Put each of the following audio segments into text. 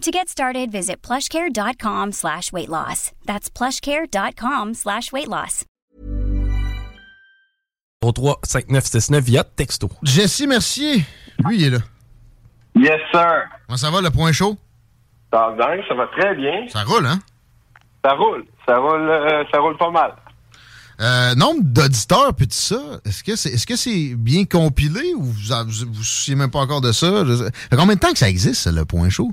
To get started, visit plushcare.com slash weight loss. That's plushcare.com slash weight loss. 35969 via texto. Jesse Mercier, lui, il est là. Yes, sir. Comment ça va, le point chaud? Ça va bien, ça va très bien. Ça roule, hein? Ça roule. Ça roule, euh, ça roule pas mal. Euh, nombre d'auditeurs, puis tout ça, est-ce que c'est est -ce c'est bien compilé ou vous vous vous souciez même pas encore de ça? Je- Ça fait combien de temps que ça existe, le point chaud?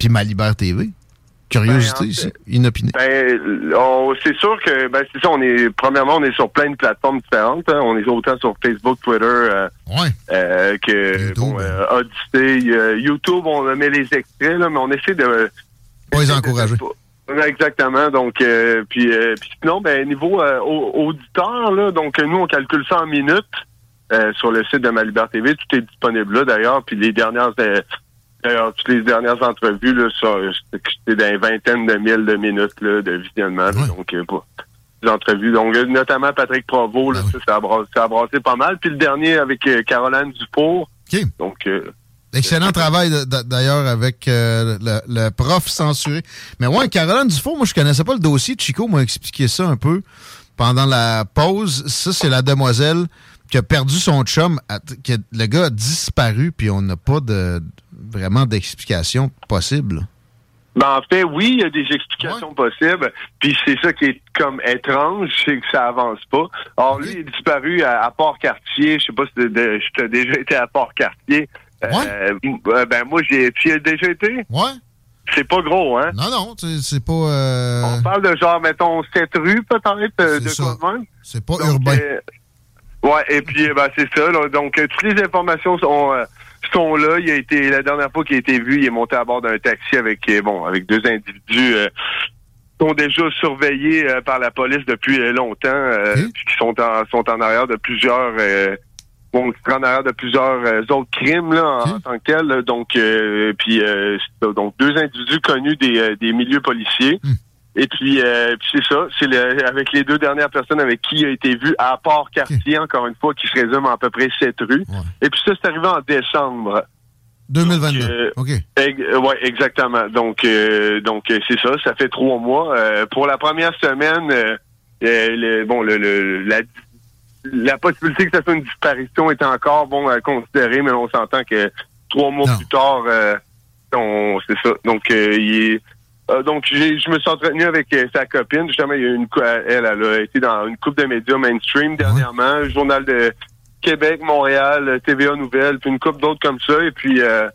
Puis Ma Libère TV? Curiosité, Ben, en ici, fait- inopinée. Ben, c'est sûr que, ben, c'est ça, on est, premièrement, on est sur plein de plateformes différentes. hein. On est autant sur Facebook, Twitter, euh, euh, que, bon, euh, Odyssey, euh, YouTube, on met les extraits, là, mais on essaie de... Pas les encourager. Exactement. Donc, euh, puis, euh, puis sinon, ben, niveau euh, au- auditeur, là, donc nous, on calcule ça en minutes euh, sur le site de Ma Liberté TV. Tout est disponible là, d'ailleurs. Puis les dernières, euh, d'ailleurs, toutes les dernières entrevues, là, ça, c'était dans une vingtaine de mille de minutes là, de visionnement. Donc, euh, les entrevues. Donc, euh, notamment Patrick Provo, là, ça, ça, a brassé, ça a brassé pas mal. Puis le dernier avec euh, Caroline Dufour. Donc, euh, Excellent travail d'ailleurs avec euh, le, le prof censuré. Mais ouais, Caroline Dufault, moi je connaissais pas le dossier. Chico m'a expliqué ça un peu pendant la pause. Ça, c'est la demoiselle qui a perdu son chum. à- le gars a disparu, puis on n'a pas de vraiment d'explication possible. Ben, en fait, oui, il y a des explications possibles. Puis c'est ça qui est comme étrange, c'est que ça avance pas. Or, lui, il est disparu à, à Port-Cartier. Je sais pas si tu as déjà été à Port-Cartier. Euh, euh, ben, moi, j'ai... Tu y as déjà été? Ouais. C'est pas gros, hein? Non, non, c'est pas... euh, On parle de genre, mettons, sept rues, peut-être, de ça. C'est pas Donc, urbain. euh, ouais, et puis euh, ben, c'est ça. là. donc toutes les informations sont sont là. Il a été la dernière fois qu'il a été vu, il est monté à bord d'un taxi avec euh, bon avec deux individus euh, qui sont déjà surveillés euh, par la police depuis euh, longtemps, euh, puis qui sont en sont en arrière de plusieurs euh, bon, en arrière de plusieurs autres crimes là en, en tant que tels. là. Donc euh, puis euh, donc deux individus connus des, des milieux policiers. Et puis, euh, puis c'est ça, c'est le- avec les deux dernières personnes avec qui il a été vu à Port-Cartier, encore une fois, qui se résume à, à peu près sept rues. Et puis ça, c'est arrivé en décembre. 2022. Euh, OK. Ex- euh, ouais, exactement. Donc, euh, donc euh, c'est ça. Ça fait trois mois. Pour la première semaine, le, bon, le, le- la, la possibilité que ça soit une disparition est encore bon à considérer, mais on s'entend que trois mois plus tard, on, c'est ça. Donc, il est- euh, donc, j'ai- je me suis entretenu avec euh, sa copine. Justement, il y a une, elle, elle a été dans une coupe de médias mainstream dernièrement, Journal de Québec, Montréal, euh, TVA Nouvelles, puis une coupe d'autres comme ça. Et puis, euh,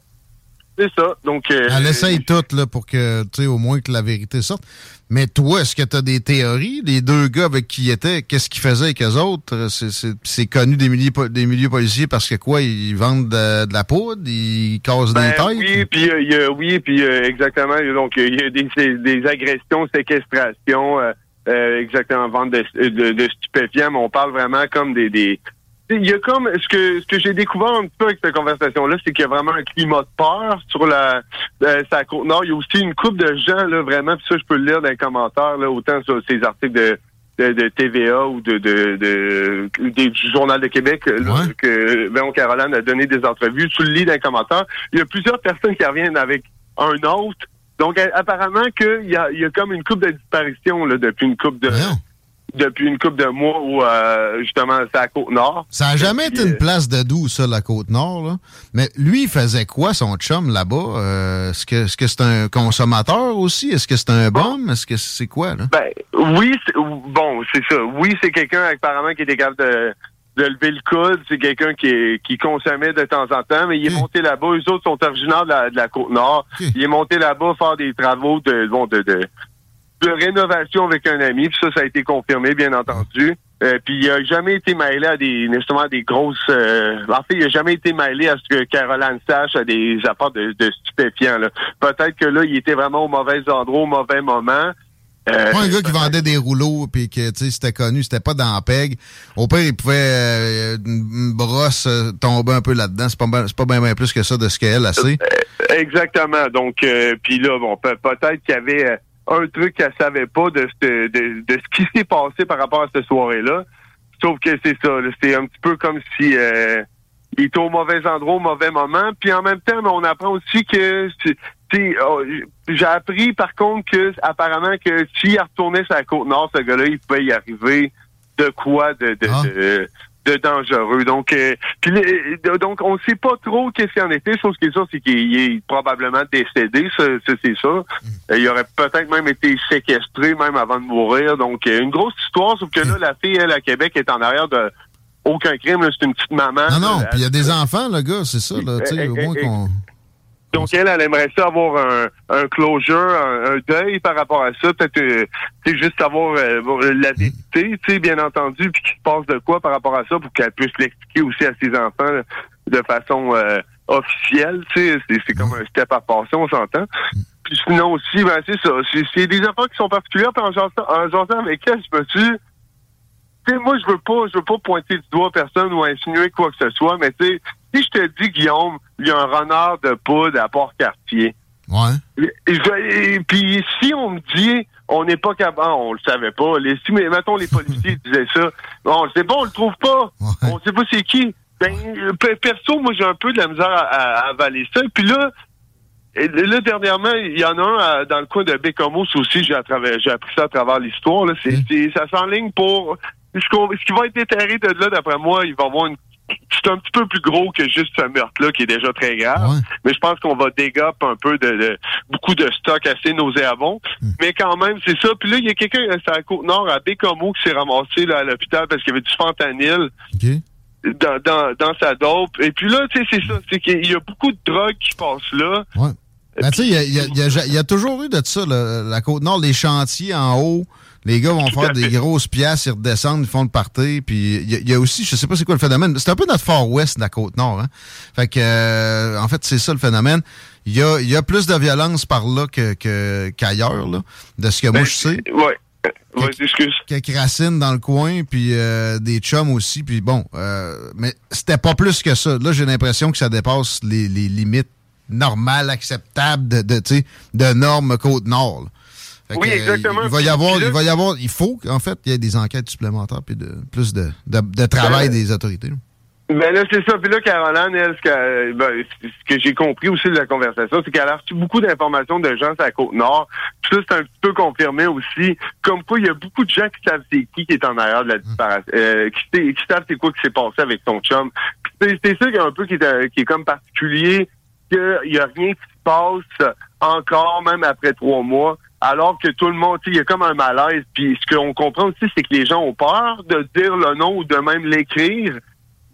c'est ça. Donc, euh, Elle essaye tout là, pour que, tu sais, au moins que la vérité sorte. Mais toi, est-ce que tu as des théories? Les deux gars avec qui ils étaient, qu'est-ce qu'ils faisaient avec eux autres? C'est- connu des milieux, des milieux policiers parce que quoi? Ils vendent de, de la poudre? Ils cassent Ben, des têtes? Oui, puis euh, il y a, oui, puis euh, exactement. Donc il y a des, des- des agressions, séquestrations, euh, euh, exactement vente de, de, de stupéfiants. Mais on parle vraiment comme des, des il y a comme ce que ce que j'ai découvert un petit peu avec cette conversation-là, c'est qu'il y a vraiment un climat de peur sur la euh, sa côte nord. Il y a aussi une couple de gens là vraiment, puis ça je peux le lire dans les commentaires là, autant sur ces articles de de, de TVA ou de, de, de, du Journal de Québec là, que Véron Caroline a donné des entrevues. Tu le lis dans les commentaires. Il y a plusieurs personnes qui reviennent avec un autre. Donc, apparemment qu'il y a, il y a comme une coupe de disparition là, depuis une coupe de... depuis une couple de mois où euh, justement c'est à Côte-Nord. Ça a jamais été une euh, place de doux, ça, la Côte-Nord. Là. Mais lui, il faisait quoi, son chum, là-bas? Euh, est-ce que c'est un consommateur aussi? Est-ce que c'est un bum? Est-ce que c'est quoi, là? Ben oui, bon, c'est ça. Oui, c'est quelqu'un apparemment qui était capable de, de lever le coude. C'est quelqu'un qui, est- qui consommait de temps en temps, mais il est monté là-bas. Eux autres sont originaires de la, Côte-Nord. Il est monté là-bas faire des travaux de, bon, de, de, de rénovation avec un ami. Puis ça, ça a été confirmé, bien entendu. Euh, puis il a jamais été mêlé à des à des grosses euh, en fait, il a jamais été mêlé à ce que Caroline sache à des apports de, de stupéfiants. là. Peut-être que là, il était vraiment au mauvais endroit, au mauvais moment. Euh, Pas un gars qui vendait des rouleaux puis que tu sais c'était connu, c'était pas dans la peg. Au pire, il pouvait euh, une brosse euh, tomber un peu là-dedans. C'est pas c'est pas bien plus que ça de ce qu'elle a sait. Exactement. Donc, euh, puis là, bon, peut- peut-être qu'il y avait un truc qu'elle savait pas de, ce- de, de ce qui s'est passé par rapport à cette soirée-là. Sauf que c'est ça. là, C'est un petit peu comme si euh, il était au mauvais endroit, au mauvais moment. Puis en même temps, on apprend aussi que oh, j'ai appris par contre que apparemment que s'il retournait sur la côte nord, ce gars-là, il pouvait y arriver de quoi de, de, Ah. de, de dangereux. Donc, euh, puis le- euh, donc on sait pas trop qu'est-ce qu'il en était. Chose qui est sûre, c'est qu'il est probablement décédé, c'est ça. Euh, Il aurait peut-être même été séquestré même avant de mourir. Donc, euh, une grosse histoire, sauf que là, la fille, elle, à Québec, est en arrière de aucun crime. C'est une petite maman. Non, non, Euh, puis il y a des enfants, le gars, c'est ça, là. Sais, au Eh, eh, moins eh, qu'on. Donc, elle, elle aimerait ça avoir un, un closure, un, un deuil par rapport à ça. Peut-être, euh, juste savoir euh, la vérité, tu sais, bien entendu, puis qu'il se passe de quoi par rapport à ça pour qu'elle puisse l'expliquer aussi à ses enfants là, de façon euh, officielle, tu sais. C'est, comme un step à passer, on s'entend. Puis sinon aussi, ben c'est ça. C'est, des affaires qui sont particulières. Puis en jasant, en avec elle, je me suis... Tu sais, moi, je veux pas, je veux pas pointer du doigt personne ou insinuer quoi que ce soit, mais tu sais, si je te dis, Guillaume, il y a un renard de poudre à Port-Cartier, Ouais. et- et- et puis si on me dit on n'est pas capable, ah, on le savait pas. Les, si mais mettons les policiers disaient ça, bon, on le sait pas, on le trouve pas. Ouais. On sait pas c'est qui. Ben euh, pe- perso, moi j'ai un peu de la misère à, à- à avaler ça. Puis là, et là dernièrement, il y en a un à- dans le coin de Bécamos aussi. J'ai appris ça à travers l'histoire. Là, c'est, c'est- ça s'enligne pour ce, qui va être déterré de là, d'après moi, il va y avoir une c'est un petit peu plus gros que juste ce meurtre-là qui est déjà très grave Ouais. mais je pense qu'on va dégaper un peu de, de- beaucoup de stock assez nauséabond. Hmm. Mais quand même, c'est ça. Puis là, il y a quelqu'un euh, sur la Côte-Nord, à Bécomo, qui s'est ramassé là, à l'hôpital parce qu'il y avait du fentanyl OK. dans, dans, dans sa dope. Et puis là, tu sais, c'est ça. C'est qu'il y a beaucoup de drogue qui passe là. Ouais. Ben, tu sais, il y y a- il y a- il y a toujours eu de ça, là, la Côte-Nord, les chantiers en haut. Les gars vont Tout faire des grosses pièces, ils redescendent, ils font le party. Puis il y, a- il y a aussi, je sais pas c'est quoi le phénomène, c'est un peu notre Far West de la Côte-Nord. Hein? Fait que, euh, en fait, c'est ça le phénomène. Il y a, y a plus de violence par là que, que- qu'ailleurs, là, de ce que moi Ben, je sais. Ouais. Ouais, excuse. Quelques racines dans le coin, puis euh, des chums aussi, puis bon, euh, mais c'était pas plus que ça. Là, j'ai l'impression que ça dépasse les, les limites normales, acceptables de, de, tu sais, de normes Côte-Nord. Oui, que, euh, exactement. Il va y avoir, là- il va y avoir, il faut en fait, il y ait des enquêtes supplémentaires puis de plus de, de, de travail Ben, des autorités. Ben là, c'est ça. Puis là, Caroline, elle, ce que, ben, ce que j'ai compris aussi de la conversation, c'est qu'elle a reçu beaucoup d'informations de gens sur la Côte-Nord. Puis ça, c'est un petit peu confirmé aussi. Comme quoi, il y a beaucoup de gens qui savent c'est qui qui est en arrière de la disparition, euh, qui, savent c'est quoi qui s'est passé avec ton chum. Puis c'est ça qui est un peu qui est, euh, qui est comme particulier, qu'il y a rien qui se passe encore, même après trois mois. Alors que tout le monde, il y a comme un malaise. Puis ce qu'on comprend aussi, c'est que les gens ont peur de dire le nom ou de même l'écrire.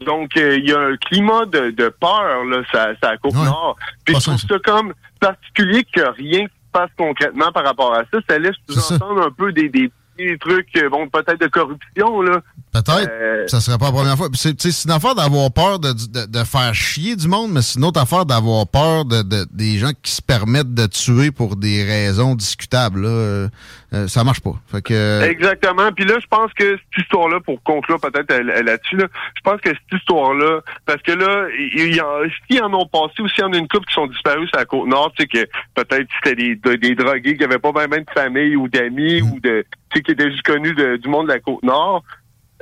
Donc, euh, il y a un climat de, de peur, là, ça, ça à Côte-Nord. Puis Pas je trouve ça. comme particulier que rien ne se passe concrètement par rapport à ça. Ça laisse sous-entendre un peu des, des petits trucs, euh, bon, peut-être de corruption, là. Peut-être. Euh, Ça serait pas la première fois. C'est une affaire d'avoir peur de, de, de faire chier du monde, mais c'est une autre affaire d'avoir peur de, de- des gens qui se permettent de tuer pour des raisons discutables. Là. Euh, euh, ça marche pas. Fait que, euh, Exactement. Puis là, je pense que cette histoire-là, pour conclure peut-être là-dessus, là, je pense que cette histoire-là, parce que là, il y en, s'ils en ont passé aussi, il y en a une couple qui sont disparus sur la Côte-Nord, tu sais, que peut-être c'était des, de- des drogués qui n'avaient pas même de famille ou d'amis ou de, tu sais, qui étaient juste connus du monde de la Côte-Nord.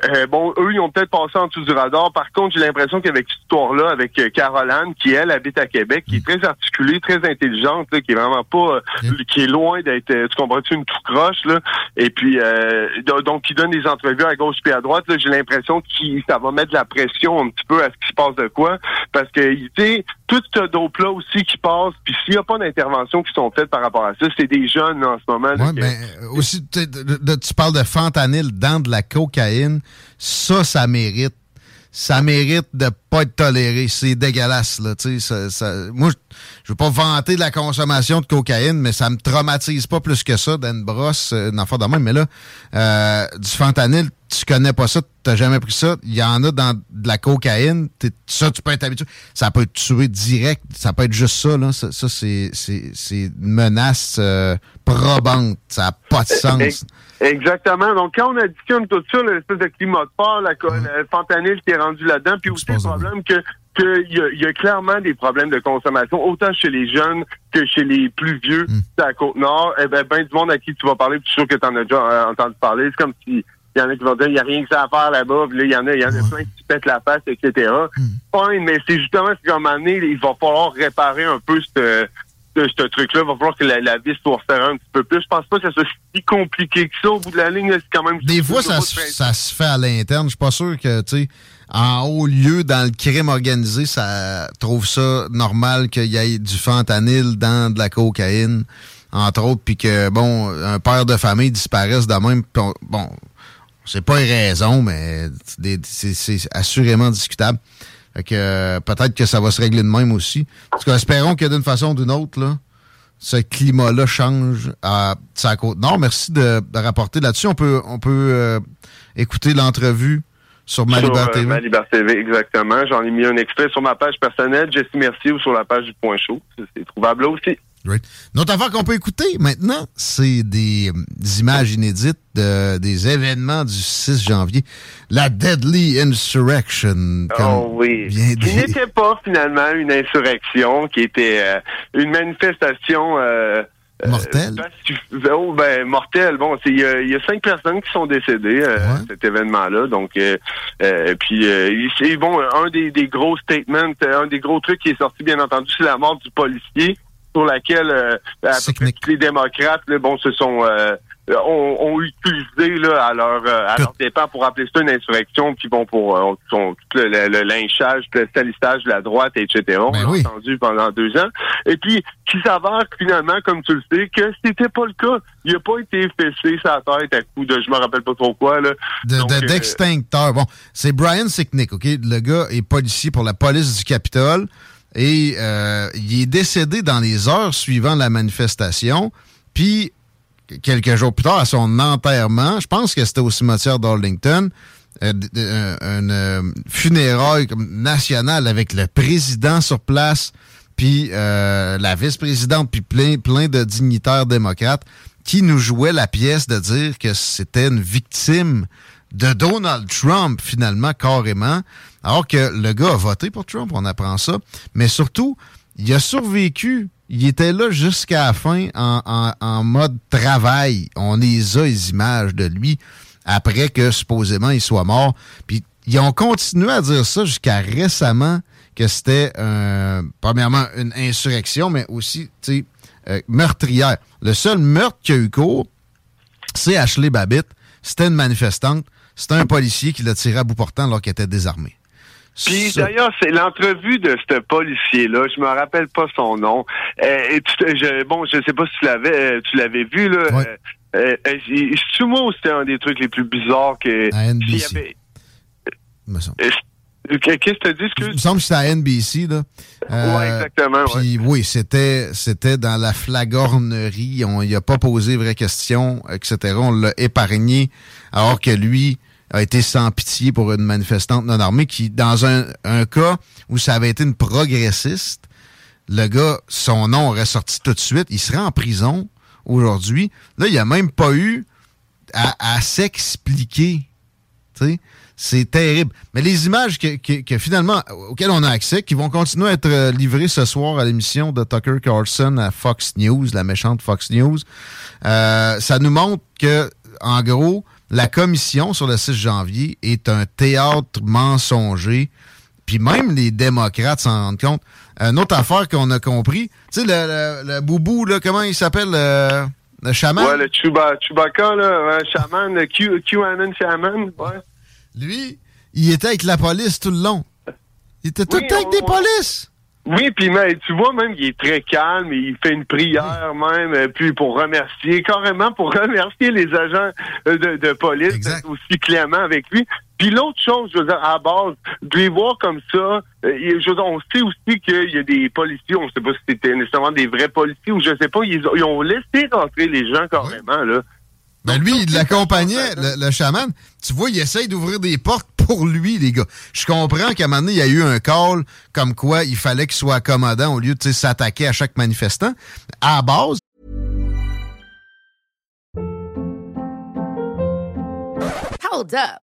Euh, bon, eux, ils ont peut-être passé en dessous du radar. Par contre, j'ai l'impression qu'avec cette histoire-là, avec euh, Caroline, qui elle habite à Québec, qui est très articulée, très intelligente, là, qui est vraiment pas, euh, qui est loin d'être, euh, tu comprends-tu, une tout croche, là. Et puis, donc, qui donne des entrevues à gauche puis à droite. Là, j'ai l'impression que ça va mettre de la pression un petit peu à ce qui se passe de quoi, parce que, tu sais, tout ce dope-là aussi qui passe, puis s'il n'y a pas d'intervention qui sont faites par rapport à ça, c'est des jeunes en ce moment. Oui, mais aussi, tu parles de fentanyl dans de la cocaïne ça, ça mérite. Ça mérite de pas être toléré. C'est dégueulasse, là. Ça, ça, moi, je veux pas vanter de la consommation de cocaïne, mais ça me traumatise pas plus que ça d'une brosse, euh, une affaire de même. Mais là, euh, du fentanyl, tu connais pas ça, t'as jamais pris ça. Il y en a dans de la cocaïne. Ça, tu peux être habitué. Ça peut te tuer direct. Ça peut être juste ça, là. Ça, c'est, une menace euh, probante. Ça n'a pas de sens. Exactement. Donc, quand on additionne tout ça, l'espèce de climat de port, la, le fentanyl qui est rendu là-dedans, puis aussi problème que qu'il y, a, y a clairement des problèmes de consommation, autant chez les jeunes que chez les plus vieux mm. à la Côte-Nord. Eh ben, ben du monde à qui tu vas parler, puis je suis sûr que tu en as déjà euh, entendu parler. C'est comme si il y en a qui vont dire il n'y a rien que ça à faire là-bas, puis là, il y en a, il y en a plein qui pètent la face, etc. Mm. mais c'est justement ce qu'à un moment donné, il va falloir réparer un peu cette ce truc-là. Il va falloir que la, la vis soit un petit peu plus. Je pense pas que ça soit si compliqué que ça. Au bout de la ligne, c'est quand même... Des fois, ça, ça se fait à l'interne. Je suis pas sûr que, tu sais, en haut lieu, dans le crime organisé, ça trouve ça normal qu'il y ait du fentanyl dans de la cocaïne, entre autres, puis que, bon, un père de famille disparaisse de même. Bon, c'est pas une raison, mais c'est assurément discutable. Fait que euh, peut-être que ça va se régler de même aussi. Parce que espérons que d'une façon ou d'une autre, là, ce climat-là change à sa côte nord. Merci de, rapporter là-dessus. On peut, on peut euh, écouter l'entrevue sur Malibar euh, TV. TV, exactement. J'en ai mis un extrait sur ma page personnelle, Jesse Mercier, ou sur la page du Point Chaud. C'est trouvable là aussi. Great. Notre affaire qu'on peut écouter maintenant, c'est des, images inédites de, des événements du 6 janvier. La Deadly Insurrection. oh oui. Qui n'était pas finalement une insurrection, qui était euh, une manifestation... Euh, euh mortelle? oh, ben, mortelle. Bon, il y, a cinq personnes qui sont décédées à cet événement-là. Donc, puis, bon, un des, des gros statements, un des gros trucs qui est sorti, bien entendu, c'est la mort du policier sur laquelle euh, les démocrates bon, se sont euh, ont, utilisé là, à leur euh, à leur dépens pour appeler ça une insurrection, qui vont pour tout le, lynchage, le salissage de la droite, etc. Ben on l'a entendu pendant deux ans. Et puis, qui s'avère finalement, comme tu le sais, que c'était pas le cas. Il n'a pas été fessé sa tête à coup de je me rappelle pas trop quoi. Là. D'extincteur. bon, c'est Brian Sicknick, OK? Le gars est policier pour la police du Capitole. Et euh, il est décédé dans les heures suivant la manifestation. Puis, quelques jours plus tard, à son enterrement, je pense que c'était au cimetière d'Arlington, euh, un euh, funérail national avec le président sur place, puis la vice-présidente, puis plein, plein de dignitaires démocrates qui nous jouaient la pièce de dire que c'était une victime de Donald Trump, finalement, carrément. Alors que le gars a voté pour Trump, on apprend ça. Mais surtout, il a survécu. Il était là jusqu'à la fin en, mode travail. On les a les images de lui après que supposément il soit mort. Puis ils ont continué à dire ça jusqu'à récemment que c'était premièrement une insurrection, mais aussi euh, meurtrière. Le seul meurtre qui a eu cours, c'est Ashley Babbitt. C'était une manifestante. C'était un policier qui l'a tiré à bout portant alors qu'il était désarmé. Puis d'ailleurs, c'est l'entrevue de ce policier-là. Je me rappelle pas son nom. Euh, et je, bon, je sais pas si tu l'avais, euh, tu l'avais vu là. Ouais. Euh, euh Sumo, c'était un des trucs les plus bizarres que. À NBC. Avait... Qu'est-ce que tu as dit, Il me semble que c'était à NBC, là. oui, exactement. Puis oui, c'était, c'était dans la flagornerie. On n'y a pas posé vraies questions, etc. On l'a épargné, alors que lui, a été sans pitié pour une manifestante non armée qui, dans un, cas où ça avait été une progressiste, le gars, son nom aurait sorti tout de suite. Il serait en prison aujourd'hui. Là, il n'y a même pas eu à, s'expliquer. C'est terrible. Mais les images que, finalement auxquelles on a accès, qui vont continuer à être euh, livrées ce soir à l'émission de Tucker Carlson à Fox News, la méchante Fox News, euh, ça nous montre que, en gros, la commission sur le 6 janvier est un théâtre mensonger. Puis même les démocrates s'en rendent compte. Une autre affaire qu'on a compris, tu sais, le, le, boubou, là, comment il s'appelle, le, le chaman? Ouais, le Chewbacca, là, un chaman, le Q, QAnon chaman, ouais. Lui, il était avec la police tout le long. Il était tout le temps avec des polices. Oui, puis mais, tu vois même il est très calme, il fait une prière même, euh, puis pour remercier, carrément pour remercier les agents euh, de, police aussi clément avec lui. Puis l'autre chose, je veux dire, à base, de les voir comme ça, euh, je veux dire, on sait aussi qu'il y a des policiers, on ne sait pas si c'était nécessairement des vrais policiers ou je sais pas, ils, ont laissé rentrer les gens carrément, là. Ben lui, il l'accompagnait, le, chaman. Tu vois, il essaye d'ouvrir des portes pour lui, les gars. Je comprends qu'à un moment donné, il y a eu un call comme quoi il fallait qu'il soit accommodant au lieu de s'attaquer à chaque manifestant. À base. Hold up.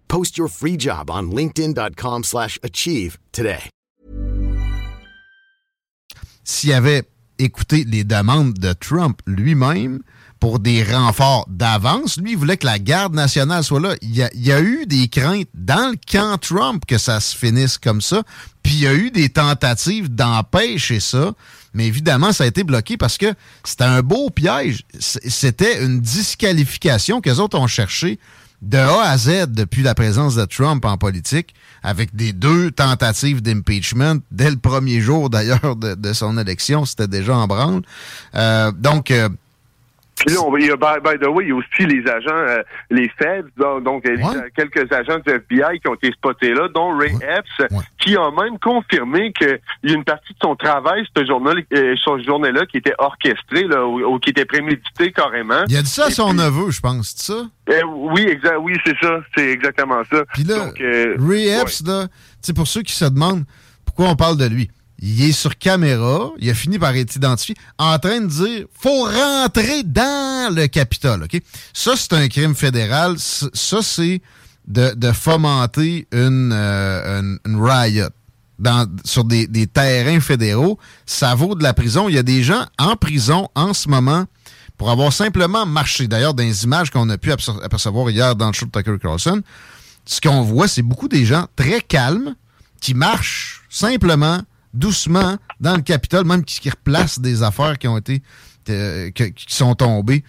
Post your free job on linkedin.com/achieve today. S'il avait écouté les demandes de Trump lui-même pour des renforts d'avance, lui il voulait que la garde nationale soit là. Il y, a, il y, a, eu des craintes dans le camp Trump que ça se finisse comme ça, puis il y a eu des tentatives d'empêcher ça. Mais évidemment, ça a été bloqué parce que c'était un beau piège. C'était une disqualification que les autres ont cherché de A à Z depuis la présence de Trump en politique, avec des deux tentatives d'impeachment dès le premier jour d'ailleurs de, son élection, c'était déjà en branle. Euh, donc, euh, puis là, il y a, by, the way, il y a aussi les agents, euh, les Feds, donc, euh, quelques agents du FBI qui ont été spotés là, dont Ray Epps, qui a même confirmé qu'il y a une partie de son travail, ce journée, euh, journée-là, qui était orchestré, là, ou, qui était prémédité carrément. Il a dit ça à son neveu, je pense, c'est ça? oui, exact, oui, c'est ça, c'est exactement ça. Puis là, Ray Epps, là, pour ceux qui se demandent pourquoi on parle de lui, il est sur caméra, il a fini par être identifié, en train de dire faut rentrer dans le Capitole. OK? Ça, c'est un crime fédéral. Ça, c'est de, fomenter une, euh, une, riot dans, sur des, des, terrains fédéraux. Ça vaut de la prison. Il y a des gens en prison en ce moment pour avoir simplement marché. D'ailleurs, dans les images qu'on a pu apercevoir hier dans le show de Tucker Carlson, ce qu'on voit, c'est beaucoup des gens très calmes qui marchent simplement doucement dans le Capitole, même qui, replace des affaires qui ont été euh, qui sont tombées,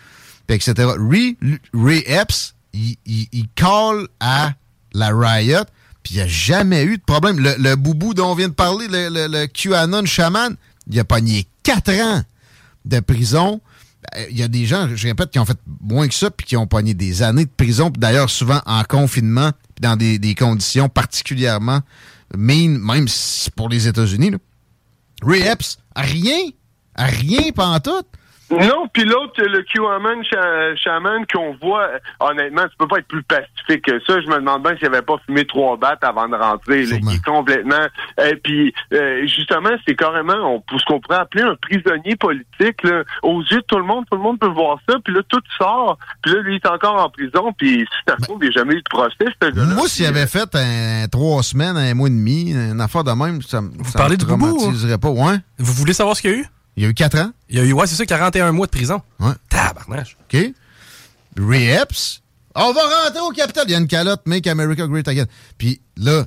etc. Ray, Epps, il, il, call à la riot, puis il n'y a jamais eu de problème. Le, boubou dont on vient de parler, le, QAnon chaman, il a pogné quatre ans de prison. Ben, il y a des gens, je répète, qui ont fait moins que ça, puis qui ont pogné des années de prison, d'ailleurs souvent en confinement, dans des, des conditions particulièrement mean, même pour les États-Unis. Ray Epps, rien, rien pantoute. Non, puis l'autre, le QAnon Shaman qu'on voit, honnêtement, tu peux pas être plus pacifique que ça. Je me demande bien s'il avait pas fumé trois battes avant de rentrer. il est complètement... Et euh, puis, euh, justement, c'est carrément on, ce qu'on pourrait appeler un prisonnier politique. Là. Aux yeux de tout le monde, tout le monde peut voir ça. Puis là, tout sort. Puis là, lui, il est encore en prison. Puis si ça se trouve, il n'a jamais eu de procès, ce gars-là. Moi, s'il avait fait un, trois semaines, un mois et demi, une affaire de même, ça, Vous ça parlez me traumatiserait pas. Ouais. Vous voulez savoir ce qu'il y a eu? Il y a eu 4 ans? Il y a eu, ouais, c'est ça, 41 mois de prison. Ouais. Tabarnage. OK. Ray Epps, on va rentrer au Capitole. Il y a une calotte, Make America Great Again. Puis là,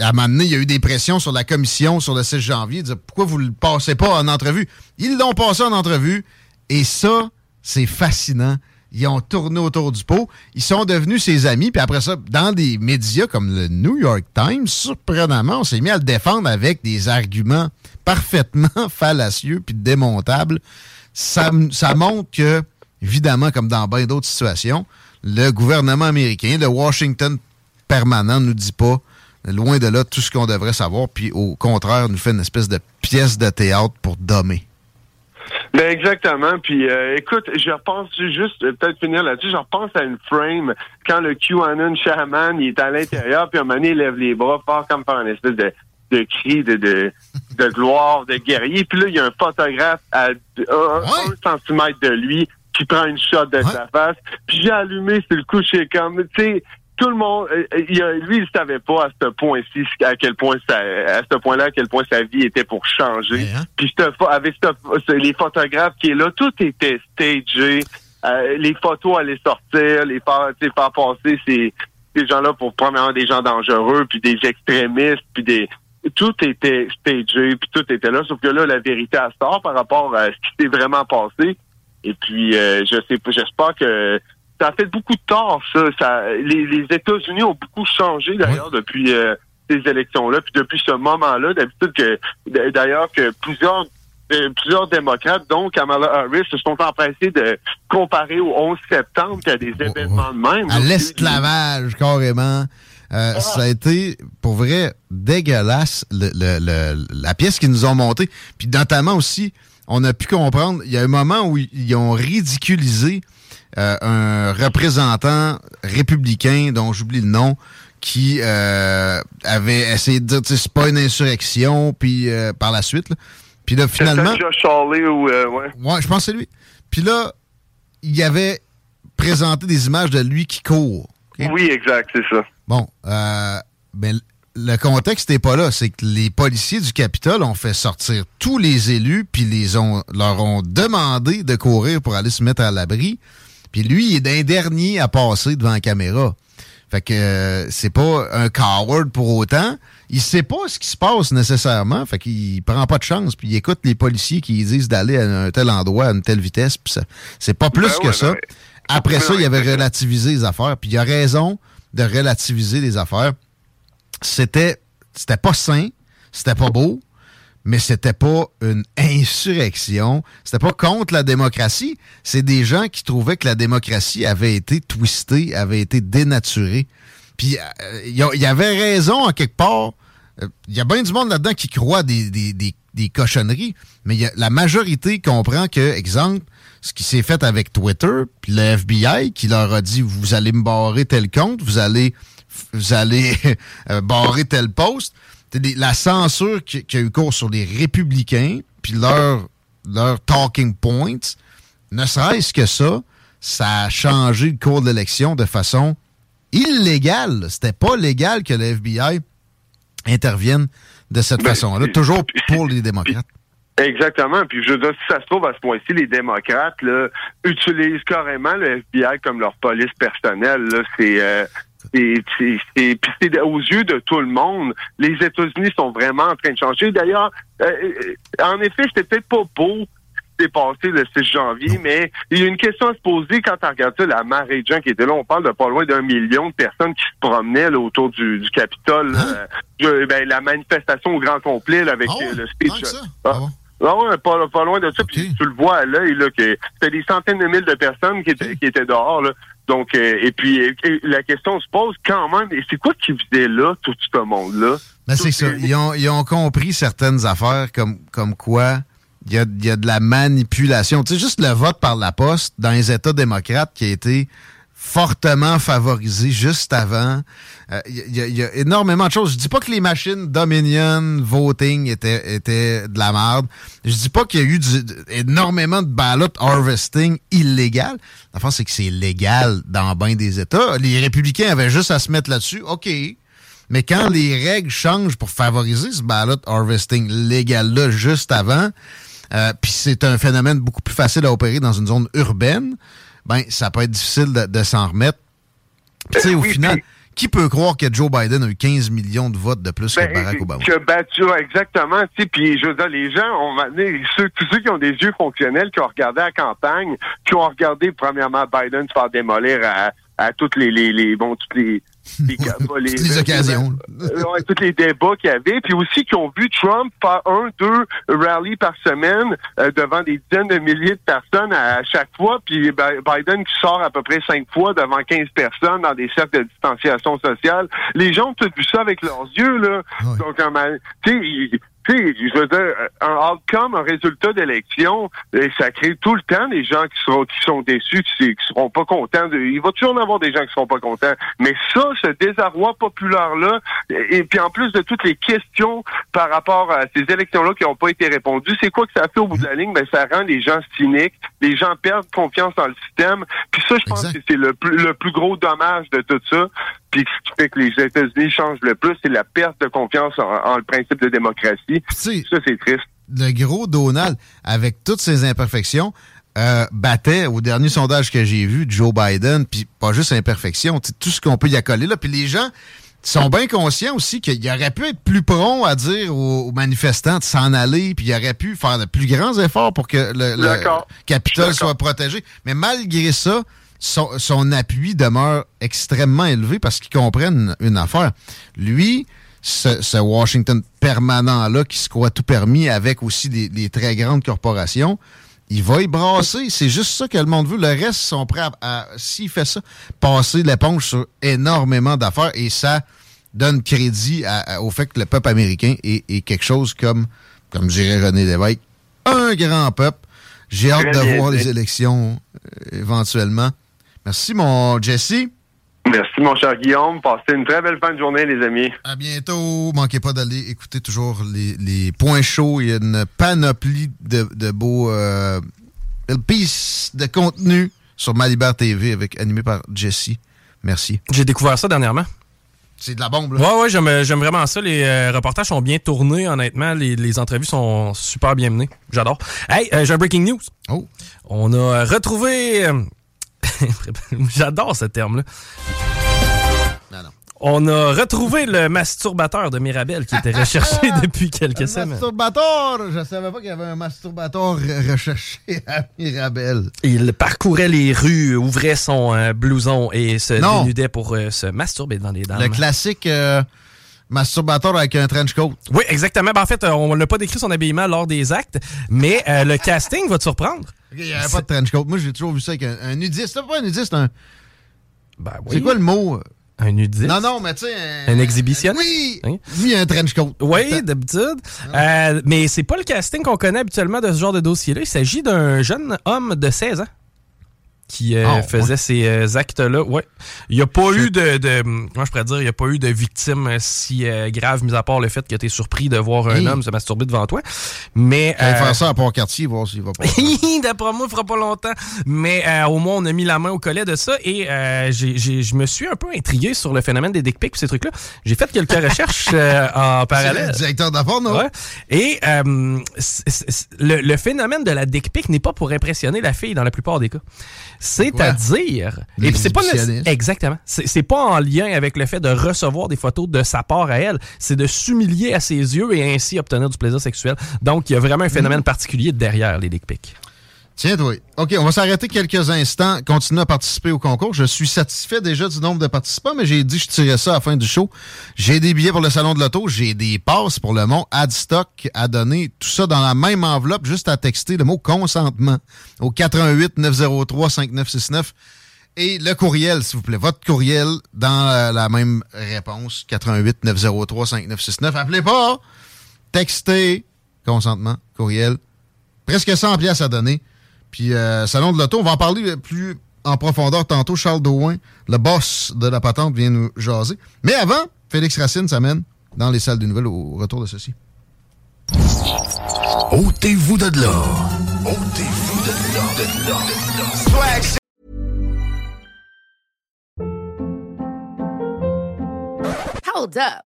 à un moment donné, il y a eu des pressions sur la commission sur le 16 janvier. Pourquoi vous ne le passez pas en entrevue? Ils l'ont passé en entrevue. Et ça, c'est fascinant. Ils ont tourné autour du pot. Ils sont devenus ses amis. Puis après ça, dans des médias comme le New York Times, surprenamment, on s'est mis à le défendre avec des arguments parfaitement fallacieux puis démontables. Ça, ça montre que, évidemment, comme dans bien d'autres situations, le gouvernement américain, le Washington permanent, nous dit pas loin de là tout ce qu'on devrait savoir, puis au contraire, nous fait une espèce de pièce de théâtre pour dommer. Ben exactement. Puis euh, écoute, je repense juste euh, peut-être finir là-dessus. Je repense à une frame quand le QAnon shaman il est à l'intérieur, puis à un moment donné, il lève les bras fort comme par une espèce de de cri de, de, de gloire, de guerrier. Puis là, il y a un photographe à un, centimètre de lui qui prend une shot de sa face. Puis j'ai allumé c'est le coup, je comme, tu sais, tout le monde, euh, euh, lui, il savait pas à ce point-ci, à quel point ça, à ce point-là, à quel point sa vie était pour changer. Hein? Puis avec les photographes qui est là, tout était stagé. Euh, les photos allaient sortir, les faire, faire passer ces, ces gens-là pour premièrement des gens dangereux, puis des extrémistes, puis des tout était stagé, puis tout était là. Sauf que là, la vérité à sort par rapport à ce qui s'est vraiment passé. Et puis, je sais, j'espère que ça a fait beaucoup de tort, ça. les, États-Unis ont beaucoup changé, d'ailleurs, depuis euh, ces élections-là, puis depuis ce moment-là. D'habitude, que d'ailleurs, que plusieurs euh, plusieurs démocrates, dont Kamala Harris, se sont empressés de comparer au 11 septembre qu'il y a des événements de même. À l'esclavage, carrément. Euh, ah. Ça a été, pour vrai, dégueulasse, la pièce qu'ils nous ont montée. Puis notamment aussi, on a pu comprendre, il y a un moment où ils ont ridiculisé euh, un représentant républicain dont j'oublie le nom qui euh, avait essayé de dire c'est pas une insurrection puis euh, par la suite puis là finalement Josh ou ouais. ouais je pense que c'est lui. Puis là il avait présenté des images de lui qui court oui exact c'est ça. Bon ben le contexte n'est pas là, c'est que les policiers du Capitole ont fait sortir tous les élus, puis les ont, leur ont demandé de courir pour aller se mettre à l'abri. Puis lui, il est d'un dernier à passer devant la caméra. Fait que euh, c'est pas un coward pour autant. Il sait pas ce qui se passe nécessairement. Fait qu'il prend pas de chance. Puis il écoute les policiers qui disent d'aller à un tel endroit, à une telle vitesse. Puis c'est pas plus ben que ça. Ben Après ça, il avait relativisé les affaires. Puis il a raison de relativiser les affaires. C'était, c'était pas sain. C'était pas beau mais c'était pas une insurrection, c'était pas contre la démocratie, c'est des gens qui trouvaient que la démocratie avait été twistée, avait été dénaturée. Puis euh, il y, avait raison en quelque part. Il euh, y a bien du monde là-dedans qui croit des, des, des, cochonneries, mais la majorité comprend que, exemple, ce qui s'est fait avec Twitter, puis le FBI qui leur a dit vous allez me barrer tel compte, vous allez vous allez euh, barrer tel poste la censure qui, a eu cours sur les républicains, puis leur, leur talking points, ne serait-ce que ça, ça a changé le cours de l'élection de façon illégale. C'était pas légal que le FBI intervienne de cette ben, façon-là, toujours pour les démocrates. Exactement. Puis je veux dire, si ça se trouve à ce point-ci, les démocrates là, utilisent carrément le FBI comme leur police personnelle. C'est euh, c'est aux yeux de tout le monde, les États-Unis sont vraiment en train de changer. D'ailleurs, euh, euh, en effet, c'était peut-être pas beau passé le 6 janvier, mais il y a une question à se poser quand on regarde ça, la marée de gens qui étaient là. On parle de pas loin d'un million de personnes qui se promenaient là, autour du, du Capitole. Hein? Euh, ben, la manifestation au grand complet avec ah le speech. Ah. Ah ouais, pas, pas, loin de ça. Puis tu le vois à l'œil, là, que c'était des centaines de mille de personnes qui étaient, qui étaient dehors. Là. Donc, euh, et puis, la question se pose quand même, et c'est quoi qui faisait là, tout ce monde-là? Ben, c'est ça. Ils ont, ils ont compris certaines affaires comme, comme quoi il y a, y a de la manipulation. Tu sais, juste le vote par la poste dans les États démocrates qui a été fortement favorisé juste avant. Il euh, y, a énormément de choses. Je dis pas que les machines Dominion voting étaient, étaient de la merde. Je dis pas qu'il y a eu énormément de ballot harvesting illégal. La fin, c'est que c'est légal dans bien des États. Les républicains avaient juste à se mettre là-dessus. OK. Mais quand les règles changent pour favoriser ce ballot harvesting légal-là juste avant, euh, puis c'est un phénomène beaucoup plus facile à opérer dans une zone urbaine, ben ça peut être difficile de, s'en remettre. Tu sais, au final, qui peut croire que Joe Biden a eu 15 millions de votes de plus que Ben, Barack Obama? Que exactement. Tu sais, puis je veux dire, les gens ont ceux, tous ceux qui ont des yeux fonctionnels, qui ont regardé la campagne, qui ont regardé premièrement Biden se faire démolir à, à toutes les, les, les bon, toutes les, les, les- Toutes les occasions. Euh, tous les débats qu'il y avait, puis aussi qui ont vu Trump faire un, deux rallyes par semaine euh, devant des dizaines de milliers de personnes à, chaque fois, puis Bi- Biden qui sort à peu près cinq fois devant 15 personnes dans des cercles de distanciation sociale. Les gens ont tout vu ça avec leurs yeux, là. Ouais. Donc, tu sais, je veux dire, un outcome, un résultat d'élection, euh, ça crée tout le temps des gens qui seront qui sont déçus, qui, qui seront pas contents. De, il va toujours en avoir des gens qui seront pas contents. Mais ça, ce désarroi populaire-là, et, et puis en plus de toutes les questions par rapport à ces élections-là qui n'ont pas été répondues, c'est quoi que ça fait au bout de la ligne? Ben, ça rend les gens cyniques, les gens perdent confiance dans le système. Puis ça, je pense Exact. que c'est le plus, le plus gros dommage de tout ça. Puis ce qui fait que les États-Unis changent le plus, c'est la perte de confiance en, en le principe de démocratie. Ça, c'est triste. le gros Donald, avec toutes ses imperfections, euh, battait au dernier sondage que j'ai vu Joe Biden, puis pas juste sais, tout ce qu'on peut y accoler là. Puis les gens sont bien conscients aussi qu'il aurait pu être plus prompt à dire aux, aux manifestants de s'en aller, puis il aurait pu faire de plus grands efforts pour que le, le. Capitole soit protégé. Mais malgré ça, son, son appui demeure extrêmement élevé parce qu'ils comprennent une affaire. Lui, ce, ce Washington permanent-là qui se croit tout permis avec aussi des, des très grandes corporations, il va y brasser. C'est juste ça que le monde veut. Le reste sont prêts à, à- s'il fait ça, passer l'éponge sur énormément d'affaires et ça donne crédit à- à- au fait que le peuple américain est, est quelque chose comme, comme dirait René Lévesque, un grand peuple. J'ai hâte de voir les élections euh, éventuellement. Merci, mon Jesse. Merci, mon cher Guillaume. Passez une très belle fin de journée, les amis. À bientôt. Manquez pas d'aller écouter toujours les, les points chauds. Il y a une panoplie de, de beaux euh, de contenu sur Malibert TV avec animé par Jesse. Merci. J'ai découvert ça dernièrement. C'est de la bombe, là. Ouais, ouais, j'aime j'aime vraiment ça. Les euh, reportages sont bien tournés, honnêtement. Les, les entrevues sont super bien menées. J'adore. Hey, euh, j'ai un breaking news. Oh. On a retrouvé. J'adore ce terme-là. Non, non. On a retrouvé le masturbateur de Mirabel qui était recherché depuis quelques semaines. Masturbateur! Je savais pas qu'il y avait un masturbateur re- recherché à Mirabel. Il parcourait les rues, ouvrait son euh, blouson et se Non. dénudait pour euh, se masturber devant les dames. Le classique euh, masturbateur avec un trench coat. Oui, exactement. Ben, en fait, on n'a pas décrit son habillement lors des actes, mais euh, le casting va te surprendre. Il n'y avait pas de trench coat. Moi, j'ai toujours vu ça avec un, un nudiste. C'est pas un nudiste, un... Ben oui. C'est quoi le mot? Un nudiste? Non, non, mais tu sais... Un, Un exhibitionniste? Oui! Hein? A un trench coat. Oui, d'habitude. Euh, mais c'est pas le casting qu'on connaît habituellement de ce genre de dossier-là. Il s'agit d'un jeune homme de 16 ans qui euh, Ah, ouais. faisait ces euh, actes-là. Ouais. Il n'y a pas eu de, de. Comment je pourrais dire, il n'y a pas eu de victime euh, si euh, grave, mis à part le fait que tu es surpris de voir un Hey. homme se masturber devant toi. Mais. Allez euh, faire ça à Port-Cartier, voir s'il va pas. D'après moi, il fera pas longtemps. Mais euh, au moins, on a mis la main au collet de ça et euh, je me suis un peu intrigué sur le phénomène des dick pics et ces trucs-là. J'ai fait quelques recherches euh, en parallèle. le directeur d'affaires, non? Ouais. Et euh, le, le phénomène de la dick pic n'est pas pour impressionner la fille dans la plupart des cas. C'est-à-dire, et puis c'est pas exactement, c'est c'est pas en lien avec le fait de recevoir des photos de sa part à elle, c'est de s'humilier à ses yeux et ainsi obtenir du plaisir sexuel. Donc il y a vraiment un phénomène Mm. particulier derrière les dick pics. Tiens, toi. OK, on va s'arrêter quelques instants. Continuer à participer au concours. Je suis satisfait déjà du nombre de participants, mais j'ai dit que je tirais ça à la fin du show. J'ai des billets pour le Salon de l'Auto. J'ai des passes pour le Mont Adstock à donner. Tout ça dans la même enveloppe, juste à texter le mot consentement au 88 903 5969. Et le courriel, s'il vous plaît. Votre courriel dans la même réponse. 88 903 5969. Appelez pas. Textez. Consentement. Courriel. Presque 100 pièces à donner. Puis, euh, Salon de l'Auto, on va en parler plus en profondeur tantôt. Charles Douin, le boss de la patente, vient nous jaser. Mais avant, Félix Racine s'amène dans les salles des nouvelles au retour de ceci. Ôtez-vous de là. Ôtez-vous de là. De là. Hold up.